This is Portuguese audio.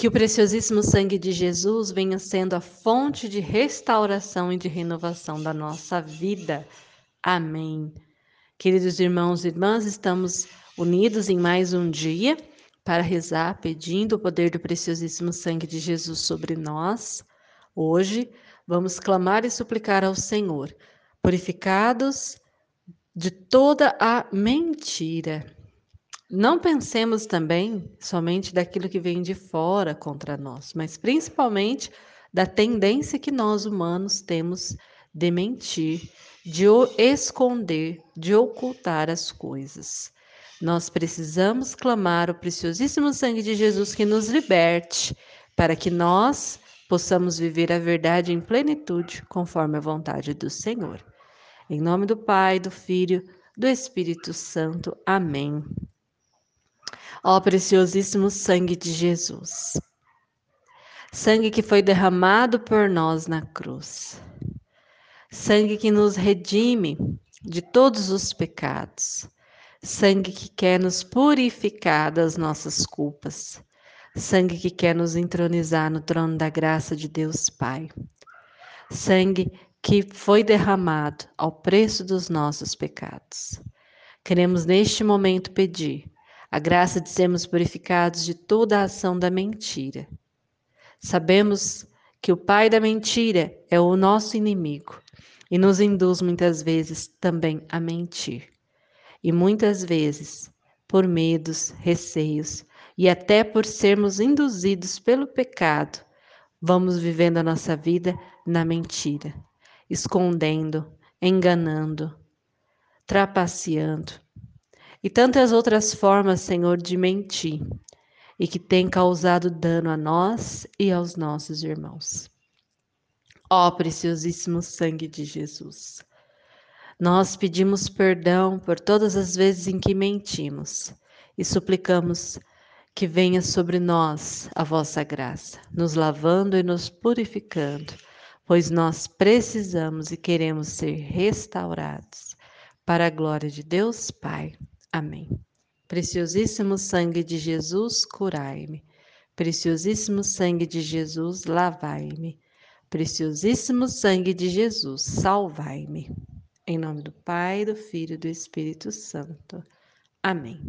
Que o preciosíssimo sangue de Jesus venha sendo a fonte de restauração e de renovação da nossa vida. Amém. Queridos irmãos e irmãs, estamos unidos em mais um dia para rezar pedindo o poder do preciosíssimo sangue de Jesus sobre nós. Hoje vamos clamar e suplicar ao Senhor, purificados de toda a mentira. Não pensemos também somente daquilo que vem de fora contra nós, mas principalmente da tendência que nós humanos temos de mentir, de esconder, de ocultar as coisas. Nós precisamos clamar o preciosíssimo sangue de Jesus que nos liberte, para que nós possamos viver a verdade em plenitude, conforme a vontade do Senhor. Em nome do Pai, do Filho, do Espírito Santo. Amém. Ó preciosíssimo sangue de Jesus, sangue que foi derramado por nós na cruz, sangue que nos redime de todos os pecados. Sangue que quer nos purificar das nossas culpas, sangue que quer nos entronizar no trono da graça de Deus Pai, sangue que foi derramado ao preço dos nossos pecados. Queremos neste momento pedir a graça de sermos purificados de toda a ação da mentira. Sabemos que o pai da mentira é o nosso inimigo e nos induz muitas vezes também a mentir. E muitas vezes, por medos, receios e até por sermos induzidos pelo pecado, vamos vivendo a nossa vida na mentira, escondendo, enganando, trapaceando e tantas outras formas, Senhor, de mentir e que tem causado dano a nós e aos nossos irmãos. Ó preciosíssimo sangue de Jesus. Nós pedimos perdão por todas as vezes em que mentimos e suplicamos que venha sobre nós a vossa graça, nos lavando e nos purificando, pois nós precisamos e queremos ser restaurados. Para a glória de Deus Pai. Amém. Preciosíssimo sangue de Jesus, curai-me. Preciosíssimo sangue de Jesus, lavai-me. Preciosíssimo sangue de Jesus, salvai-me. Em nome do Pai, do Filho e do Espírito Santo. Amém.